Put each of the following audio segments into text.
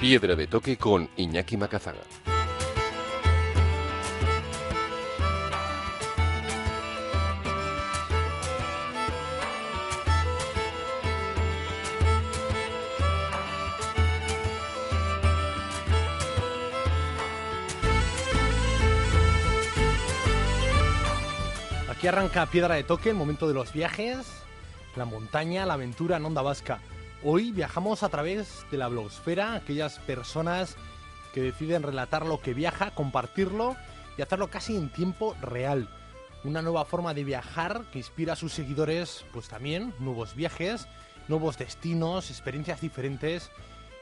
Piedra de toque con Iñaki Macazaga. Aquí arranca Piedra de Toque, el momento de los viajes, la montaña, la aventura en Onda Vasca. Hoy viajamos a través de la blogosfera, aquellas personas que deciden relatar lo que viaja, compartirlo y hacerlo casi en tiempo real. Una nueva forma de viajar que inspira a sus seguidores, pues también nuevos viajes, nuevos destinos, experiencias diferentes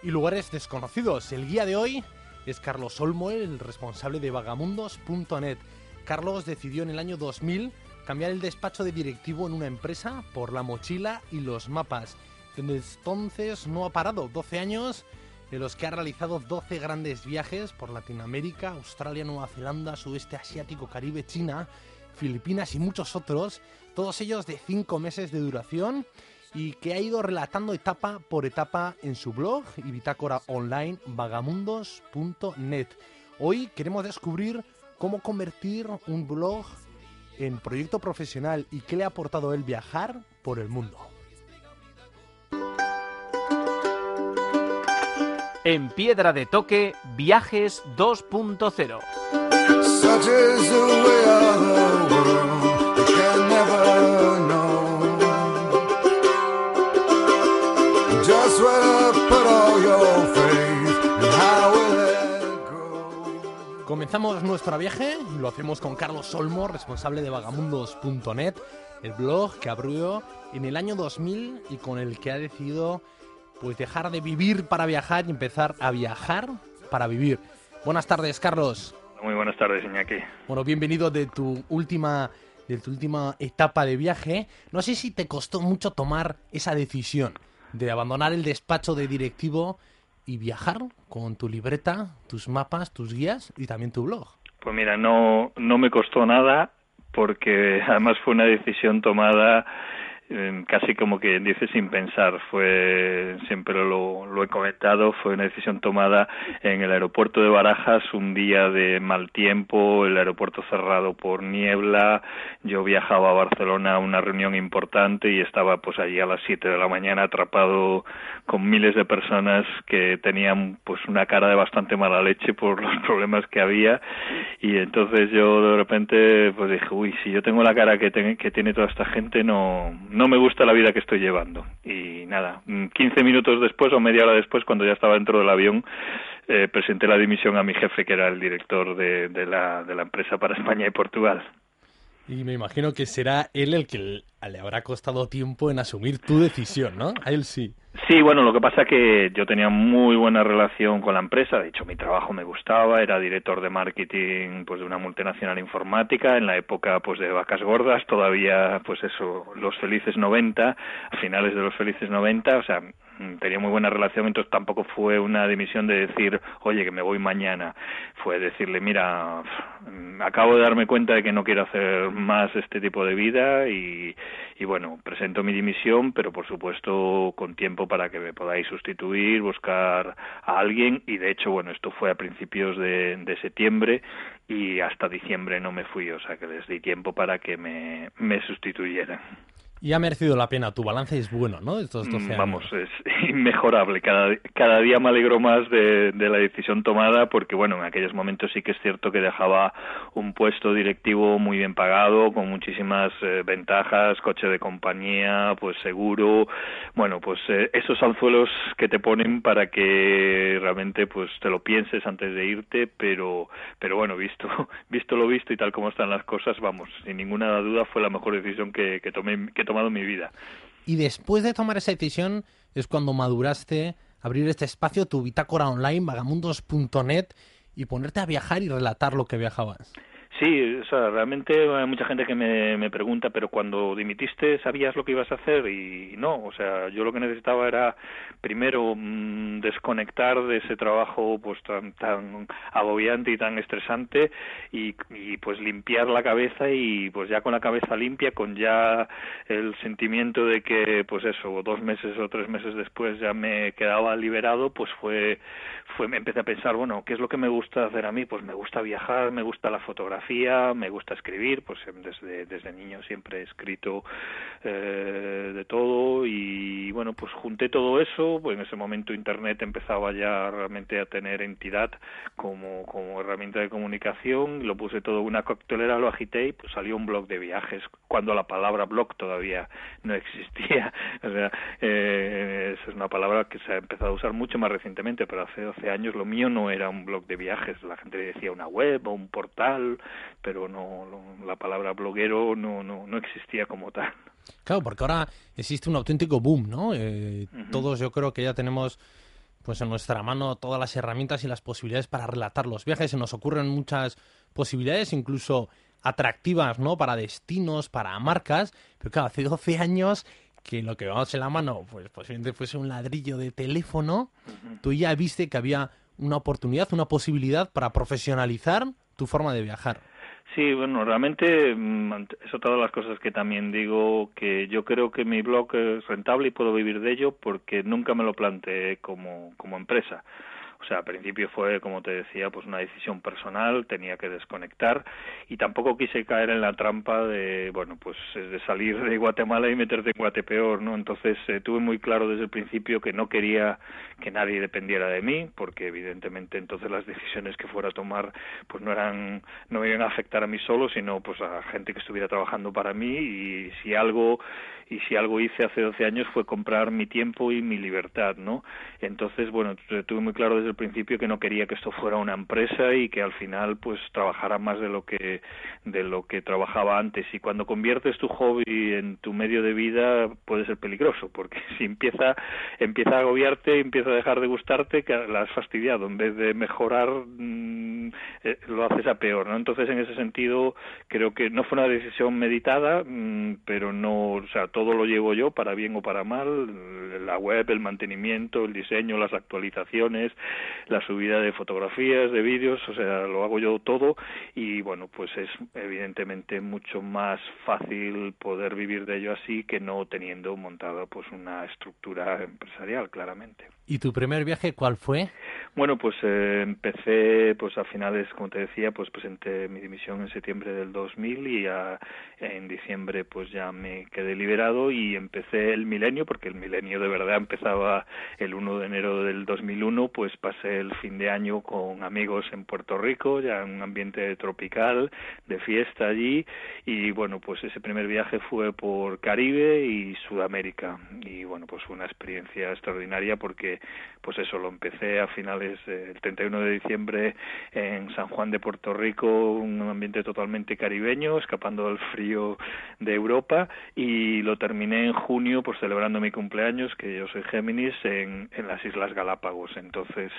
y lugares desconocidos. El guía de hoy es Carlos Olmo, el responsable de vagamundos.net. Carlos decidió en el año 2000 cambiar el despacho de directivo en una empresa por la mochila y los mapas. Desde entonces no ha parado, 12 años en los que ha realizado 12 grandes viajes por Latinoamérica, Australia, Nueva Zelanda, Sudeste Asiático, Caribe, China, Filipinas y muchos otros, todos ellos de 5 meses de duración y que ha ido relatando etapa por etapa en su blog y bitácora online vagamundos.net. Hoy queremos descubrir cómo convertir un blog en proyecto profesional y qué le ha aportado el viajar por el mundo. En Piedra de Toque, Viajes 2.0. Such is the way of the world, you can never know. Just where to put all your faith and how will it grow. Comenzamos nuestro viaje lo hacemos con Carlos Olmo, responsable de vagamundos.net, el blog que abrió en el año 2000 y con el que ha decidido pues dejar de vivir para viajar y empezar a viajar para vivir. Buenas tardes, Carlos. Muy buenas tardes, Iñaki. Bueno, bienvenido de tu última de tu última etapa de viaje. No sé si te costó mucho tomar esa decisión de abandonar el despacho de directivo y viajar con tu libreta, tus mapas, tus guías y también tu blog. Pues mira, no, no me costó nada porque además fue una decisión tomada casi como que dice sin pensar. Fue, siempre lo, lo he comentado, fue una decisión tomada en el aeropuerto de Barajas, un día de mal tiempo, el aeropuerto cerrado por niebla. Yo viajaba a Barcelona a una reunión importante y estaba pues allí a las 7 de la mañana atrapado con miles de personas que tenían pues una cara de bastante mala leche por los problemas que había y entonces yo de repente pues dije, uy, si yo tengo la cara que, ten- que tiene toda esta gente no no me gusta la vida que estoy llevando. Y nada, mm, 15 minutos después o media hora después, cuando ya estaba dentro del avión, eh, presenté la dimisión a mi jefe, que era el director de, la, de la empresa para España y Portugal. Y me imagino que será él el que le habrá costado tiempo en asumir tu decisión, ¿no? A él sí. Sí, bueno, lo que pasa que yo tenía muy buena relación con la empresa, de hecho mi trabajo me gustaba, era director de marketing pues de una multinacional informática en la época pues de vacas gordas, todavía pues eso, los felices 90, a finales de los felices 90, o sea, tenía muy buena relación, entonces tampoco fue una dimisión de decir, "Oye, que me voy mañana." Fue decirle, "Mira, mm, acabo de darme cuenta de que no quiero hacer más este tipo de vida y y bueno, presento mi dimisión, pero por supuesto con tiempo para que me podáis sustituir, buscar a alguien y de hecho, bueno, esto fue a principios de, septiembre y hasta diciembre no me fui, o sea que les di tiempo para que me, me sustituyeran. Y ha merecido la pena. Tu balance es bueno, ¿no? Estos 12 Mm, años. Vamos, es inmejorable. Cada, cada día me alegro más de, de la decisión tomada porque, bueno, en aquellos momentos sí que es cierto que dejaba un puesto directivo muy bien pagado, con muchísimas eh, ventajas, coche de compañía, pues seguro. Bueno, pues eh, esos anzuelos que te ponen para que realmente pues te lo pienses antes de irte, pero, pero bueno, visto, visto lo visto y tal como están las cosas, vamos, sin ninguna duda fue la mejor decisión que, que tomé, que tomado mi vida. Y después de tomar esa decisión es cuando maduraste abrir este espacio, tu bitácora online, vagamundos.net, y ponerte a viajar y relatar lo que viajabas. Sí, o sea, realmente hay mucha gente que me, me pregunta, pero cuando dimitiste sabías lo que ibas a hacer y no, o sea, yo lo que necesitaba era primero mm, desconectar de ese trabajo pues tan, tan agobiante y tan estresante y, y pues limpiar la cabeza y pues ya con la cabeza limpia, con ya el sentimiento de que pues eso, dos meses o tres meses después ya me quedaba liberado, pues fue, fue me empecé a pensar, bueno, ¿qué es lo que me gusta hacer a mí? Pues me gusta viajar, me gusta la fotografía, me gusta escribir, pues desde, desde niño siempre he escrito eh, de todo y bueno, pues junté todo eso, pues en ese momento Internet empezaba ya realmente a tener entidad como, como herramienta de comunicación, lo puse todo en una coctelera, lo agité y pues salió un blog de viajes, cuando la palabra blog todavía no existía, o sea, eh, esa es una palabra que se ha empezado a usar mucho más recientemente, pero hace 12 años lo mío no era un blog de viajes, la gente decía una web o un portal, pero no, no la palabra bloguero no, no, no existía como tal. Claro, porque ahora existe un auténtico boom, ¿no? Eh. Todos yo creo que ya tenemos pues en nuestra mano todas las herramientas y las posibilidades para relatar los viajes. Se nos ocurren muchas posibilidades, incluso atractivas, ¿no? Para destinos, para marcas. Pero claro, hace 12 años que lo que llevamos en la mano, pues posiblemente fuese un ladrillo de teléfono, tú ya viste que había una oportunidad, una posibilidad para profesionalizar tu forma de viajar. Sí, bueno, realmente mm, es otra de las cosas que también digo que yo creo que mi blog es rentable y puedo vivir de ello porque nunca me lo planteé como, como empresa. O sea, al principio fue, como te decía, pues una decisión personal, tenía que desconectar y tampoco quise caer en la trampa de, bueno, pues de salir de Guatemala y meterte en Guatepeor, ¿no? Entonces eh, tuve muy claro desde el principio que no quería que nadie dependiera de mí, porque evidentemente entonces las decisiones que fuera a tomar pues no eran no me iban a afectar a mí solo, sino pues a gente que estuviera trabajando para mí y si algo y si algo hice hace 12 años fue comprar mi tiempo y mi libertad, ¿no? Entonces, bueno, tu- tuve muy claro desde el principio que no quería que esto fuera una empresa y que al final pues trabajara más de lo que de lo que trabajaba antes y cuando conviertes tu hobby en tu medio de vida puede ser peligroso porque si empieza empieza a agobiarte, empieza a dejar de gustarte, que la has fastidiado en vez de mejorar mm, eh, lo haces a peor, ¿no? Entonces en ese sentido creo que no fue una decisión meditada, mm, pero no, o sea, todo lo llevo yo para bien o para mal, la web, el mantenimiento, el diseño, las actualizaciones, la subida de fotografías, de vídeos, o sea, lo hago yo todo y bueno, pues es evidentemente mucho más fácil poder vivir de ello así que no teniendo montada pues una estructura empresarial, claramente. ¿Y tu primer viaje cuál fue? Bueno, pues eh, empecé pues a finales, como te decía, pues presenté mi dimisión en septiembre del 2000 y a- en diciembre pues ya me quedé liberado y empecé el milenio, porque el milenio de verdad empezaba el 1 de enero del 2001, pues pasé el fin de año con amigos en Puerto Rico, ya en un ambiente tropical, de fiesta allí y bueno, pues ese primer viaje fue por Caribe y Sudamérica. Y bueno, pues fue una experiencia extraordinaria porque pues eso lo empecé a finales del 31 de diciembre San Juan de Puerto Rico, un ambiente totalmente caribeño, escapando del frío de Europa y lo terminé en junio pues celebrando mi cumpleaños, que yo soy Géminis, en, en las Islas Galápagos. Entonces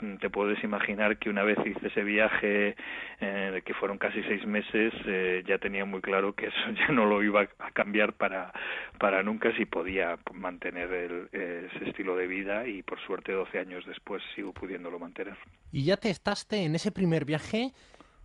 mm, te puedes imaginar que una vez hice ese viaje, eh, que fueron casi seis meses, eh, ya tenía muy claro que eso ya no lo iba a cambiar para, para nunca si podía mantener el- ese estilo de vida y por suerte 12 años después sigo pudiéndolo mantener. Y ya te estaste en ese primer viaje,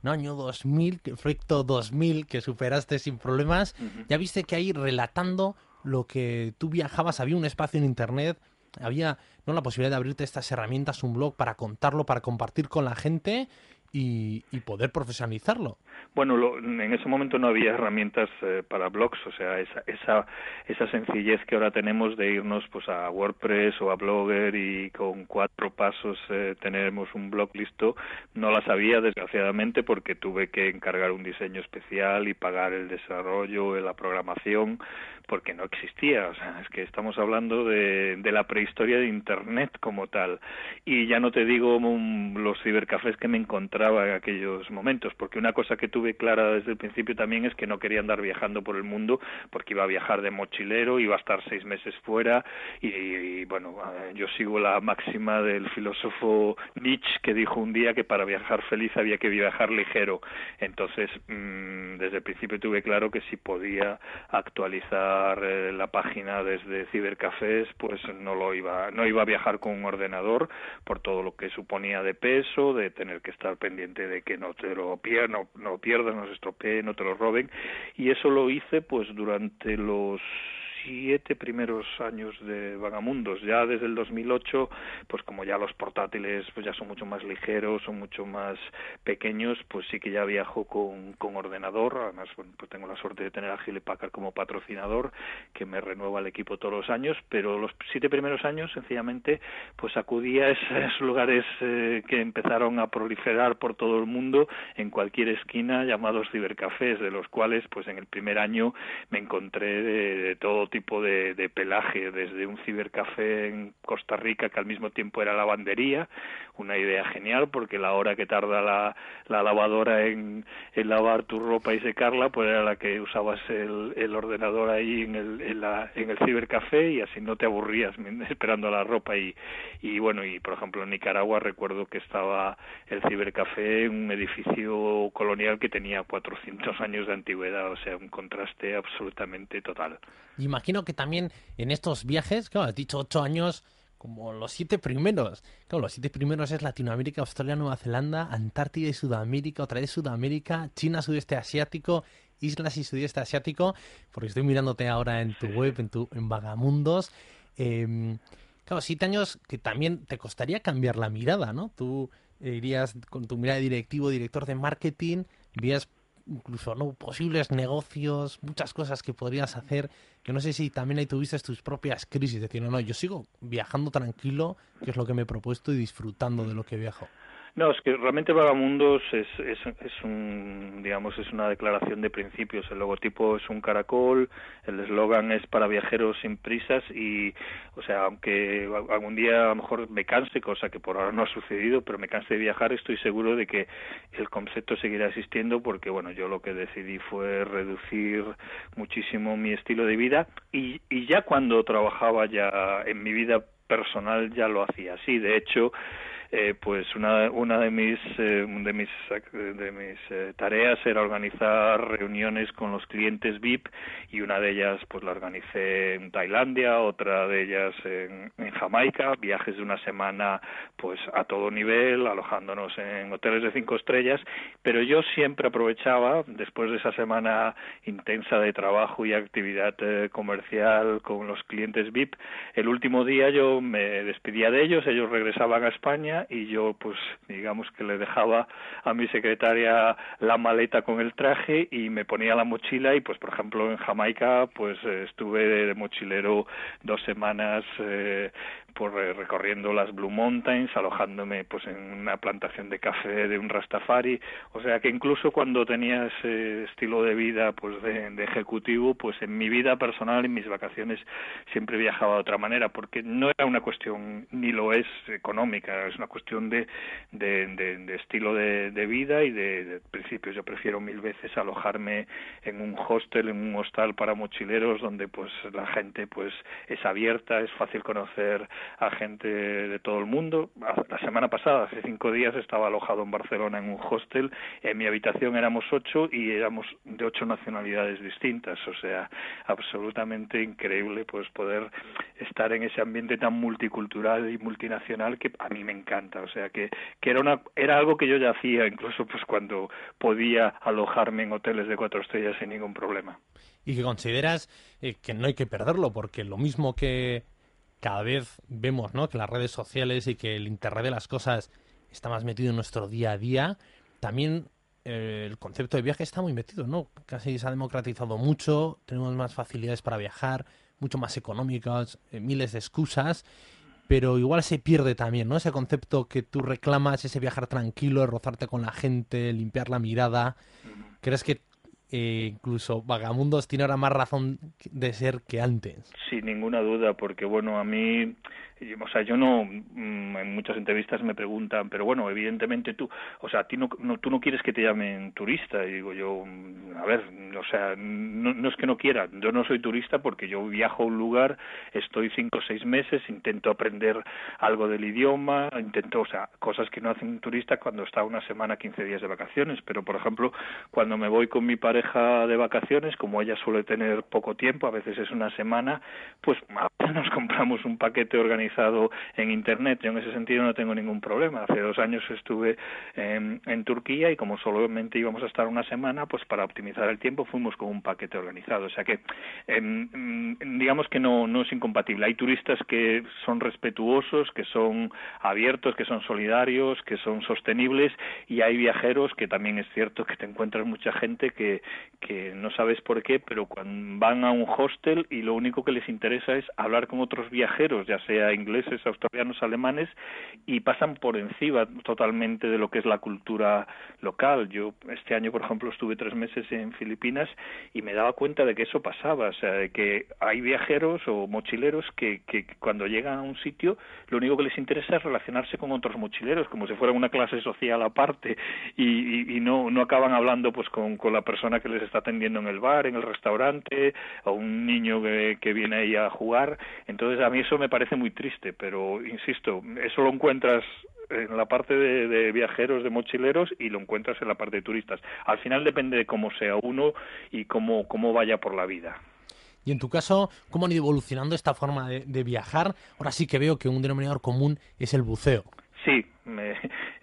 no año 2000, que- proyecto 2000 que superaste sin problemas. Ya viste que ahí relatando lo que tú viajabas, había un espacio en internet, había no la posibilidad de abrirte estas herramientas, un blog para contarlo, para compartir con la gente y, y poder profesionalizarlo. Bueno, lo- en ese momento no había herramientas eh, para blogs, o sea, esa, esa, esa sencillez que ahora tenemos de irnos pues a WordPress o a Blogger y con cuatro pasos eh, tenemos un blog listo, no la sabía desgraciadamente porque tuve que encargar un diseño especial y pagar el desarrollo, la programación, porque no existía, o sea, es que estamos hablando de, de la prehistoria de Internet como tal. Y ya no te digo mm, los cibercafés que me encontraba en aquellos momentos, porque una cosa que tuve clara desde el principio también es que no quería andar viajando por el mundo, porque iba a viajar de mochilero, iba a estar seis meses fuera, y, bueno, eh, yo sigo la máxima del filósofo Nietzsche que dijo un día que para viajar feliz había que viajar ligero. Entonces, mm, desde el principio tuve claro que si podía actualizar eh, la página desde cibercafés, pues no lo iba, no iba a viajar con un ordenador por todo lo que suponía de peso, de tener que estar pendiente de que no te lo pierdas, no, no pierdas, no se estropee, no te lo roben. Y eso lo hice pues durante los siete primeros años de Vagamundos. Ya desde el 2008, pues como ya los portátiles pues ya son mucho más ligeros, son mucho más pequeños, pues sí que ya viajo con, con ordenador. Además, pues tengo la suerte de tener a Hewlett Packard como patrocinador, que me renueva el equipo todos los años. Pero los siete primeros años, sencillamente, pues acudí a esos lugares eh, que empezaron a proliferar por todo el mundo, en cualquier esquina, llamados cibercafés, de los cuales, pues en el primer año me encontré de todo tipo de, pelaje, desde un cibercafé en Costa Rica que al mismo tiempo era lavandería, una idea genial porque la hora que tarda la, la lavadora en, en, lavar tu ropa y secarla, pues era la que usabas el, el ordenador ahí en el, en, la, en el cibercafé y así no te aburrías esperando la ropa y, y bueno, y por ejemplo en Nicaragua recuerdo que estaba el cibercafé en un edificio colonial que tenía 400 años de antigüedad, o sea, un contraste absolutamente total. Imagino que también en estos viajes, claro, has dicho ocho años, como los siete primeros. Claro, los siete primeros es Latinoamérica, Australia, Nueva Zelanda, Antártida y Sudamérica, otra vez Sudamérica, China, Sudeste Asiático, Islas y Sudeste Asiático, porque estoy mirándote ahora en tu web, en tu en Vagamundos. Eh, claro, siete años que también te costaría cambiar la mirada, ¿no? Tú eh, irías con tu mirada de directivo, director de marketing, vías incluso no posibles negocios, muchas cosas que podrías hacer. Yo no sé si también ahí tuviste tus propias crisis, decir, no, no, yo sigo viajando tranquilo, que es lo que me he propuesto, y disfrutando de lo que viajo. No, es que realmente Vagamundos es, es, es un, digamos, es una declaración de principios. El logotipo es un caracol, el eslogan es para viajeros sin prisas y, o sea, aunque algún día a lo mejor me canse, cosa que por ahora no ha sucedido, pero me canse de viajar, estoy seguro de que el concepto seguirá existiendo porque, bueno, yo lo que decidí fue reducir muchísimo mi estilo de vida y, y ya cuando trabajaba ya en mi vida personal ya lo hacía así. De hecho, eh, pues una, una de mis eh, de mis de mis eh, tareas era organizar reuniones con los clientes VIP y una de ellas pues la organicé en Tailandia otra de ellas en, en Jamaica viajes de una semana pues a todo nivel alojándonos en hoteles de cinco estrellas. Pero yo siempre aprovechaba después de esa semana intensa de trabajo y actividad eh, comercial con los clientes VIP el último día yo me despedía de ellos ellos regresaban a España y yo pues digamos que le dejaba a mi secretaria la maleta con el traje y me ponía la mochila y pues por ejemplo en Jamaica pues estuve de mochilero dos semanas eh, por recorriendo las Blue Mountains, alojándome pues en una plantación de café de un Rastafari, o sea que incluso cuando tenía ese estilo de vida pues de, de ejecutivo, pues en mi vida personal, en mis vacaciones siempre viajaba de otra manera, porque no era una cuestión ni lo es económica, es una cuestión de, de, estilo de, vida y de, principios. Yo prefiero mil veces alojarme en un hostel, en un hostal para mochileros, donde pues la gente pues es abierta, es fácil conocer a gente de todo el mundo. La semana pasada, hace cinco días, estaba alojado en Barcelona en un hostel. En mi habitación éramos ocho y éramos de ocho nacionalidades distintas. O sea, absolutamente increíble pues poder estar en ese ambiente tan multicultural y multinacional que a mí me encanta. O sea, que, que era, una, era algo que yo ya hacía, incluso pues cuando podía alojarme en hoteles de cuatro estrellas sin ningún problema. Y que consideras eh, que no hay que perderlo, porque lo mismo que cada vez vemos ¿no? que las redes sociales y que el Internet de las cosas está más metido en nuestro día a día, también eh, el concepto de viaje está muy metido, ¿no? Casi se ha democratizado mucho, tenemos más facilidades para viajar, mucho más económicas, eh, miles de excusas, pero igual se pierde también, ¿no? Ese concepto que tú reclamas, ese viajar tranquilo, rozarte con la gente, limpiar la mirada. ¿Crees que eh, incluso Vagamundos tiene ahora más razón de ser que antes. Sin ninguna duda, porque bueno, a mí o sea, yo no, mm, en muchas entrevistas me preguntan, pero bueno, evidentemente tú, o sea, ti no, no- tú no quieres que te llamen turista, y digo yo, mm, a ver, o sea, no, no es que no quiera, yo no soy turista porque yo viajo a un lugar, estoy cinco o seis meses, intento aprender algo del idioma, intento, o sea, cosas que no hacen un turista cuando está una semana, 15 días de vacaciones, pero por ejemplo, cuando me voy con mi pareja de vacaciones, como ella suele tener poco tiempo, a veces es una semana, pues nos compramos un paquete organizado en internet. Yo en ese sentido no tengo ningún problema. Hace dos años estuve en, Turquía y como solamente íbamos a estar una semana, pues para optimizar el tiempo fuimos con un paquete organizado. O sea que em, mm, digamos que no, no es incompatible. Hay turistas que son respetuosos, que son abiertos, que son solidarios, que son sostenibles y hay viajeros que también es cierto que te encuentras mucha gente que, que no sabes por qué, pero cuando van a un hostel y lo único que les interesa es hablar con otros viajeros, ya sea ingleses, australianos, alemanes, y pasan por encima totalmente de lo que es la cultura local. Yo este año, por ejemplo, estuve tres meses en Filipinas y me daba cuenta de que eso pasaba, o sea, de que hay viajeros o mochileros que, que cuando llegan a un sitio lo único que les interesa es relacionarse con otros mochileros, como si fuera una clase social aparte, y, y, y no, no acaban hablando pues con, con la persona que les está atendiendo en el bar, en el restaurante, o un niño que, que viene ahí a jugar. Entonces a mí eso me parece muy triste, pero insisto, eso lo encuentras en la parte de, viajeros, de mochileros y lo encuentras en la parte de turistas. Al final depende de cómo sea uno y cómo, cómo vaya por la vida. Y en tu caso, ¿cómo han ido evolucionando esta forma de viajar? Ahora sí que veo que un denominador común es el buceo.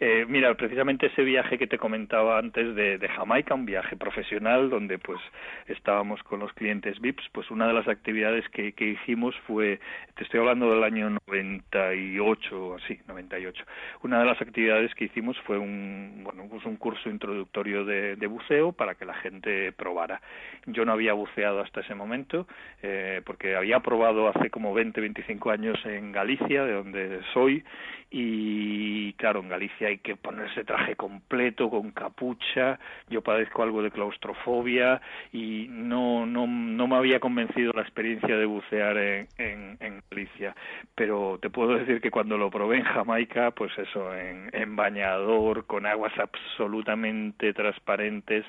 Eh, mira, precisamente ese viaje que te comentaba antes de, de, Jamaica, un viaje profesional donde pues estábamos con los clientes VIPs, pues una de las actividades que, que hicimos fue, te estoy hablando del año 98, así, 98. Una de las actividades que hicimos fue un, bueno, pues un curso introductorio de, de buceo para que la gente probara. Yo no había buceado hasta ese momento eh, porque había probado hace como 20, 25 años en Galicia, de donde soy, y claro, en Galicia hay que ponerse traje completo, con capucha, yo padezco algo de claustrofobia y no, no, no me había convencido la experiencia de bucear en, en, en Galicia, pero te puedo decir que cuando lo probé en Jamaica, pues eso, en, en bañador, con aguas absolutamente transparentes,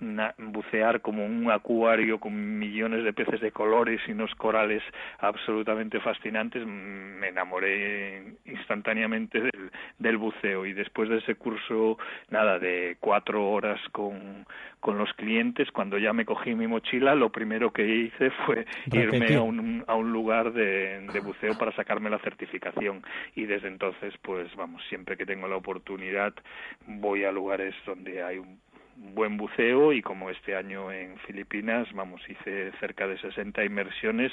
na, bucear como un acuario con millones de peces de colores y unos corales absolutamente fascinantes, me enamoré instantáneamente del, del, buceo y después de ese curso nada de cuatro horas con, con los clientes cuando ya me cogí mi mochila lo primero que hice fue irme a un, a un lugar de, de buceo para sacarme la certificación. Y desde entonces pues vamos siempre que tengo la oportunidad voy a lugares donde hay un buen buceo y como este año en Filipinas, vamos, hice cerca de 60 inmersiones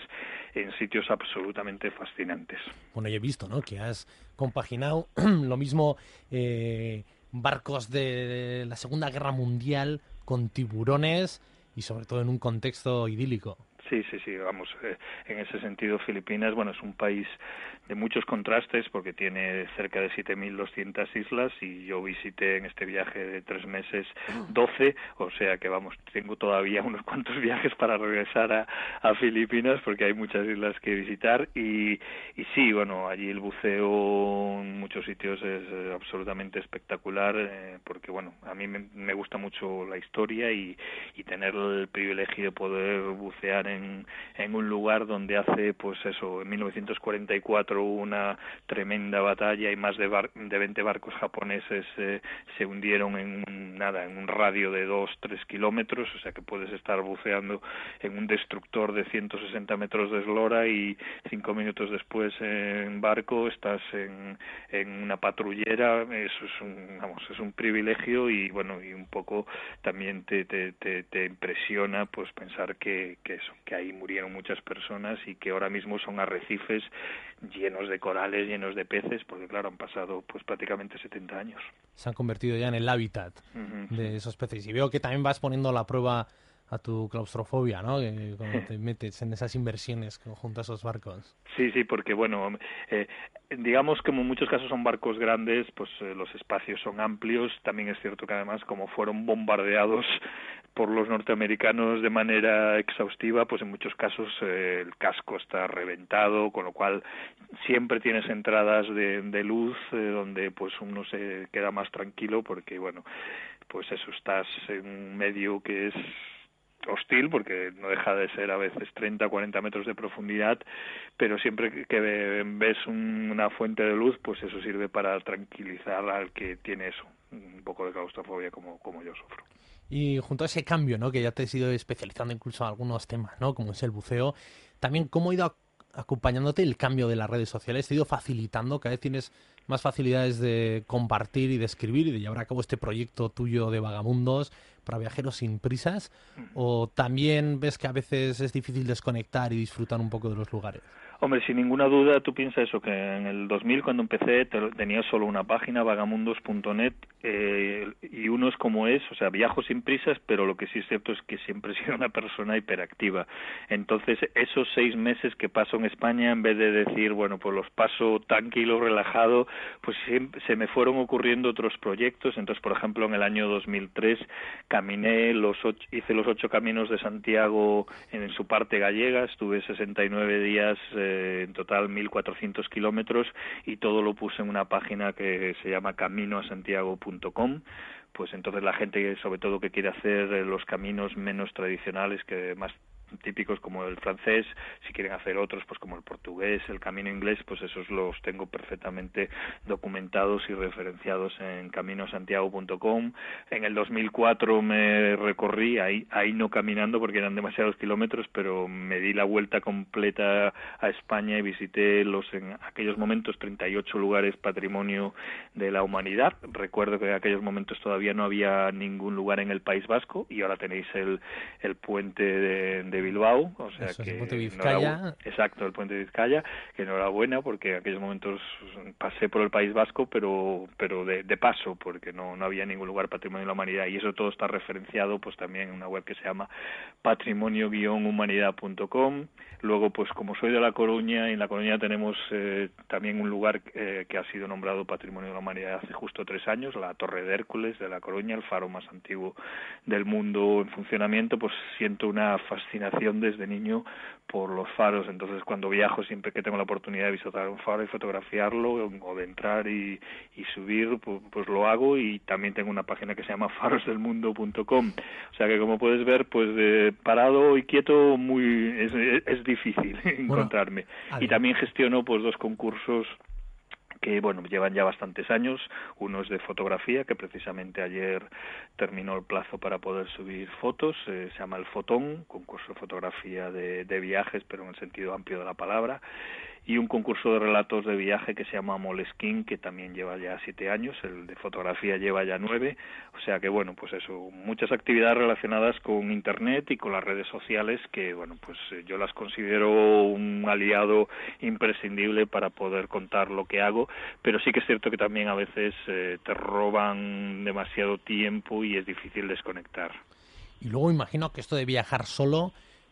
en sitios absolutamente fascinantes. Bueno, yo he visto, ¿no? Que has compaginado lo mismo eh, barcos de la Segunda Guerra Mundial con tiburones y sobre todo en un contexto idílico. Sí, sí, sí, vamos, eh, en ese sentido Filipinas, bueno, es un país de muchos contrastes porque tiene cerca de 7.200 islas y yo visité en este viaje de tres meses 12, o sea que vamos, tengo todavía unos cuantos viajes para regresar a, a Filipinas porque hay muchas islas que visitar y, y sí, bueno, allí el buceo en muchos sitios es eh, absolutamente espectacular eh, porque, bueno, a mí me, me, gusta mucho la historia y, y tener el privilegio de poder bucear en en, un lugar donde hace, pues eso, en 1944 hubo una tremenda batalla y más de, bar de 20 barcos japoneses eh, se hundieron en un, nada, en un radio de 2-3 kilómetros, o sea que puedes estar buceando en un destructor de 160 metros de eslora y cinco minutos después en barco estás en, en una patrullera, eso es un, vamos, es un privilegio y bueno, y un poco también te, te, te, te impresiona pues pensar que, que eso, que ahí murieron muchas personas y que ahora mismo son arrecifes llenos de corales, llenos de peces, porque claro, han pasado pues prácticamente 70 años. Se han convertido ya en el hábitat uh -huh. de esos peces. Y veo que también vas poniendo la prueba a tu claustrofobia, ¿no? Que cuando te metes en esas inversiones junto a esos barcos. Sí, sí, porque bueno, eh, digamos que en muchos casos son barcos grandes, pues eh, los espacios son amplios. También es cierto que además como fueron bombardeados por los norteamericanos de manera exhaustiva, pues en muchos casos eh, el casco está reventado, con lo cual siempre tienes entradas de, de luz eh, donde pues uno se queda más tranquilo porque bueno, pues eso estás en un medio que es hostil porque no deja de ser a veces 30 40 metros de profundidad pero siempre que ves una fuente de luz pues eso sirve para tranquilizar al que tiene eso un poco de claustrofobia como, como yo sufro y junto a ese cambio, ¿no? Que ya te has ido especializando incluso en algunos temas, ¿no? Como es el buceo, también cómo ha ido acompañándote el cambio de las redes sociales, te ha ido facilitando, cada vez tienes más facilidades de compartir y de escribir y de llevar a cabo este proyecto tuyo de vagamundos para viajeros sin prisas, o también ves que a veces es difícil desconectar y disfrutar un poco de los lugares. Hombre, sin ninguna duda, tú piensas eso, que en el 2000 cuando empecé tenía solo una página, vagamundos.net, eh, y uno es como es, o sea, viajo sin prisas, pero lo que sí es cierto es que siempre he sido una persona hiperactiva. Entonces, esos seis meses que paso en España, en vez de decir, bueno, pues los paso tranquilo, relajado, pues se me fueron ocurriendo otros proyectos. Entonces, por ejemplo, en el año 2003 caminé los ocho, hice los ocho caminos de Santiago en, su parte gallega, estuve 69 días. Eh, en total 1.400 kilómetros y todo lo puse en una página que se llama caminoasantiago.com pues entonces la gente sobre todo que quiere hacer los caminos menos tradicionales que más típicos como el francés, si quieren hacer otros, pues como el portugués, el camino inglés, pues esos los tengo perfectamente documentados y referenciados en caminosantiago.com. En el 2004 me recorrí, ahí, no caminando porque eran demasiados kilómetros, pero me di la vuelta completa a España y visité los en aquellos momentos 38 lugares patrimonio de la humanidad. Recuerdo que en aquellos momentos todavía no había ningún lugar en el País Vasco y ahora tenéis el, puente de Bilbao, o sea que el puente de Vizcaya. exacto, el puente de Vizcaya, que enhorabuena porque en aquellos momentos pasé por el País Vasco, pero pero de, de paso, porque no, no había ningún lugar patrimonio de la humanidad y eso todo está referenciado pues también en una web que se llama patrimonio-humanidad.com. Luego pues como soy de La Coruña, en La Coruña tenemos eh, también un lugar eh, que ha sido nombrado Patrimonio de la Humanidad hace justo tres años, la Torre de Hércules de La Coruña, el faro más antiguo del mundo en funcionamiento, pues siento una fascinación desde niño por los faros. Entonces, cuando viajo, siempre que tengo la oportunidad de visitar un faro y fotografiarlo, o de entrar y, subir, pues, pues, lo hago. Y también tengo una página que se llama farosdelmundo.com. O sea que, como puedes ver, pues de parado y quieto muy es, es difícil encontrarme. y también gestiono pues dos concursos que bueno llevan ya bastantes años. Uno es de fotografía que precisamente ayer terminó el plazo para poder subir fotos. Eh, se llama el Fotón concurso de fotografía de, de viajes pero en el sentido amplio de la palabra y un concurso de relatos de viaje que se llama Moleskin, que también lleva ya siete años, el de fotografía lleva ya nueve, o sea que bueno, pues eso, muchas actividades relacionadas con Internet y con las redes sociales que bueno, pues eh, yo las considero un aliado imprescindible para poder contar lo que hago, pero sí que es cierto que también a veces eh, te roban demasiado tiempo y es difícil desconectar. Y luego imagino que esto de viajar solo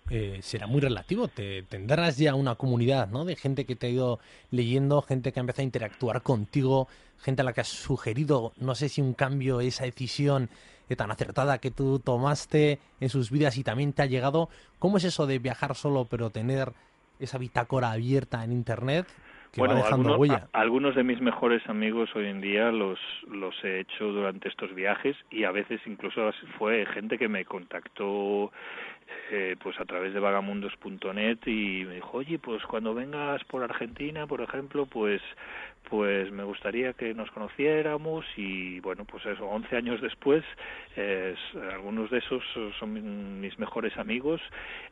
eh, será muy relativo. Te tendrás ya una comunidad, ¿no? De gente que te ha ido leyendo, gente que ha empezado a interactuar contigo, gente a la que has sugerido, no sé si un cambio, esa decisión eh, tan acertada que tú tomaste en sus vidas y también te ha llegado. ¿Cómo es eso de viajar solo pero tener esa bitácora abierta en Internet? Que bueno, va dejando algunos, huella. a- algunos de mis mejores amigos hoy en día los, los he hecho durante estos viajes y a veces incluso fue gente que me contactó eh, pues a través de vagamundos.net y me dijo, oye, pues cuando vengas por Argentina, por ejemplo, pues pues me gustaría que nos conociéramos y bueno, pues eso, 11 años después, eh, algunos de esos son mis mejores amigos,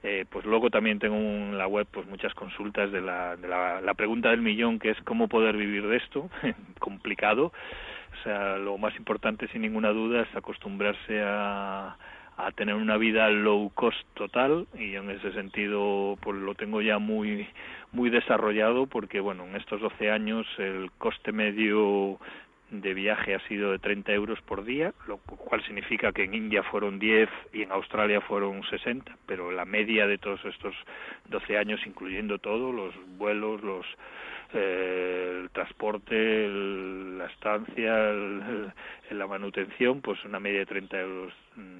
eh, pues luego también tengo en la web pues muchas consultas de la, de la pregunta del millón que es cómo poder vivir de esto, complicado, o sea, lo más importante sin ninguna duda es acostumbrarse a a tener una vida low cost total y en ese sentido pues lo tengo ya muy muy desarrollado porque bueno en estos 12 años el coste medio de viaje ha sido de 30 euros por día, lo cual significa que en India fueron 10 y en Australia fueron 60, pero la media de todos estos 12 años, incluyendo todo, los vuelos, los el transporte, el- la estancia, la manutención, pues una media de 30 euros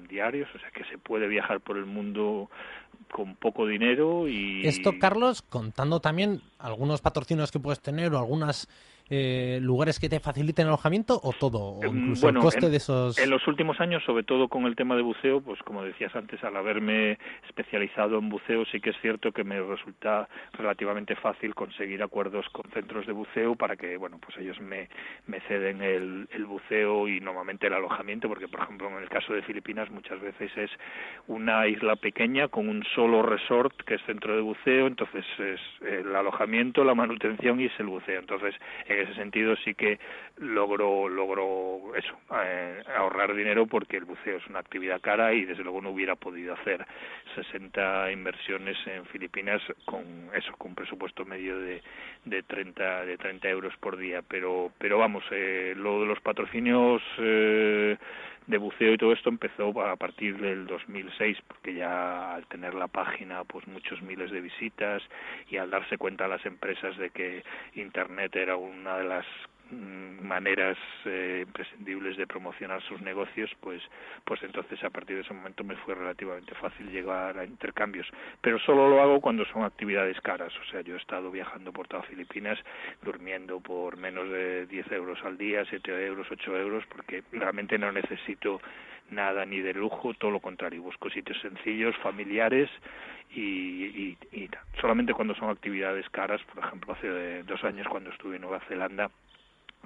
diarios, o sea que se puede viajar por el mundo con poco dinero y... Esto, Carlos, contando también algunos patrocinios que puedes tener o algunas eh, lugares que te faciliten alojamiento o todo, o incluso bueno, el coste en- de esos... En los últimos años, sobre todo con el tema de buceo, pues como decías antes, al haberme especializado en buceo, sí que es cierto que me resulta relativamente fácil conseguir acuerdos con centros de buceo para que, bueno, pues ellos me, me ceden el, el buceo y normalmente el alojamiento, porque por ejemplo en el caso de Filipinas muchas veces es una isla pequeña con un solo resort que es centro de buceo, entonces es el alojamiento, la manutención y es el buceo. Entonces, en ese sentido sí que logro logro eso, eh, ahorrar dinero porque el buceo es una actividad cara y desde luego no hubiera podido hacer 60 inversiones en Filipinas con eso, con un presupuesto medio de, de 30 de 30 euros por día, pero pero vamos, eh, lo de los patrocinios eh, de buceo y todo esto empezó a partir del 2006 porque ya al tener la página pues muchos miles de visitas y al darse cuenta las empresas de que internet era una de las maneras eh, imprescindibles de promocionar sus negocios pues pues entonces a partir de ese momento me fue relativamente fácil llegar a intercambios. Pero solo lo hago cuando son actividades caras. O sea yo he estado viajando por toda Filipinas durmiendo por menos de 10 euros al día 7 euros 8 euros porque realmente no necesito nada ni de lujo, todo lo contrario, busco sitios sencillos, familiares y, y, solamente cuando son actividades caras, por ejemplo, hace dos años cuando estuve en Nueva Zelanda,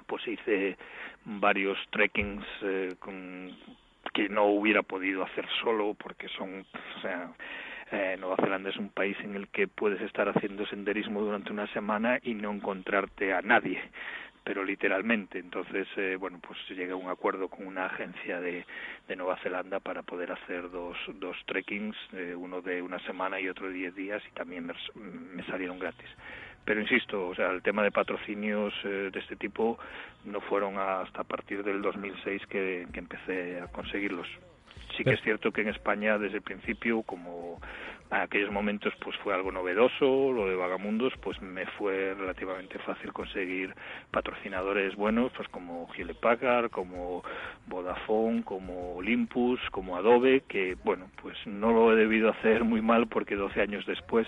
pues hice varios trekkings eh, con, que no hubiera podido hacer solo porque son, o sea, eh, Nueva Zelanda es un país en el que puedes estar haciendo senderismo durante una semana y no encontrarte a nadie pero literalmente. Entonces, eh, bueno, pues llegué a un acuerdo con una agencia de, Nueva Zelanda para poder hacer dos, dos trekkings, eh, uno de una semana y otro de diez días, y también me salieron gratis. Pero insisto, o sea, el tema de patrocinios eh, de este tipo no fueron hasta a partir del 2006 que, que empecé a conseguirlos. Sí que es cierto que en España desde el principio, como a aquellos momentos pues fue algo novedoso, lo de Vagamundos, pues me fue relativamente fácil conseguir patrocinadores buenos, pues como Packard, como Vodafone, como Olympus, como Adobe, que bueno, pues no lo he debido hacer muy mal porque 12 años después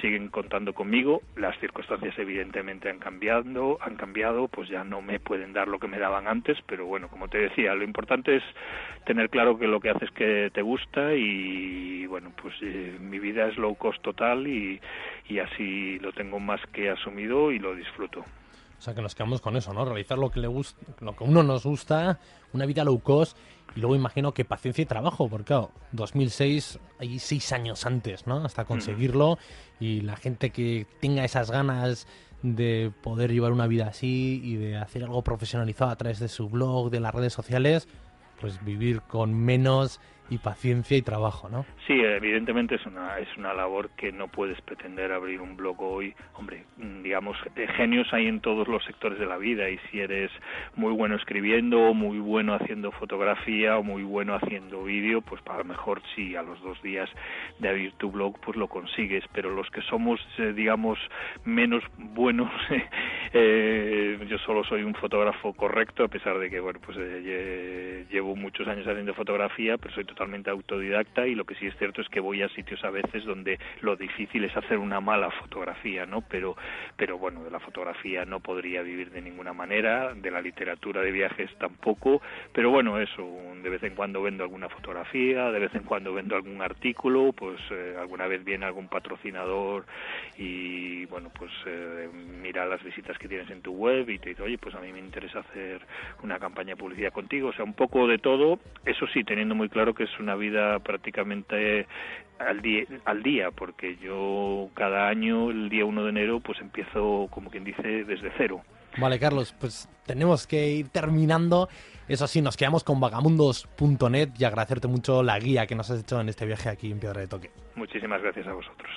siguen contando conmigo, las circunstancias evidentemente han cambiado, han cambiado, pues ya no me pueden dar lo que me daban antes, pero bueno, como te decía, lo importante es tener claro que lo que haces que te gusta y bueno, pues eh, mi vida es low cost total y, y así lo tengo más que asumido y lo disfruto. O sea, que nos quedamos con eso, ¿no? Realizar lo que le gusta, lo que a uno nos gusta, una vida low cost y luego imagino que paciencia y trabajo, porque claro, 2006, hay seis años antes, ¿no? Hasta conseguirlo y la gente que tenga esas ganas de poder llevar una vida así y de hacer algo profesionalizado a través de su blog, de las redes sociales, pues vivir con menos y paciencia y trabajo, ¿no? Sí, evidentemente es una es una labor que no puedes pretender abrir un blog hoy. Hombre, mm, digamos, genios hay en todos los sectores de la vida y si eres muy bueno escribiendo, muy bueno haciendo fotografía o muy bueno haciendo vídeo, pues a lo mejor sí, a los dos días de abrir tu blog pues lo consigues, pero los que somos, eh, digamos, menos buenos, eh, yo solo soy un fotógrafo correcto, a pesar de que, bueno, pues eh, llevo muchos años haciendo fotografía, pero soy totalmente autodidacta y lo que sí es cierto es que voy a sitios a veces donde lo difícil es hacer una mala fotografía, ¿no? Pero, pero bueno, de la fotografía no podría vivir de ninguna manera, de la literatura de viajes tampoco, pero bueno, eso, de vez en cuando vendo alguna fotografía, de vez en cuando vendo algún artículo, pues eh, alguna vez viene algún patrocinador y bueno, pues eh, mira las visitas que tienes en tu web y te dice, oye, pues a mí me interesa hacer una campaña de publicidad contigo, o sea, un poco de todo, eso sí, teniendo muy claro que es una vida prácticamente al día, al día, porque yo cada año, el día 1 de enero, pues empiezo, como quien dice, desde cero. Vale, Carlos, pues tenemos que ir terminando. Eso sí, nos quedamos con vagamundos.net y agradecerte mucho la guía que nos has hecho en este viaje aquí en Piedra de Toque. Muchísimas gracias a vosotros.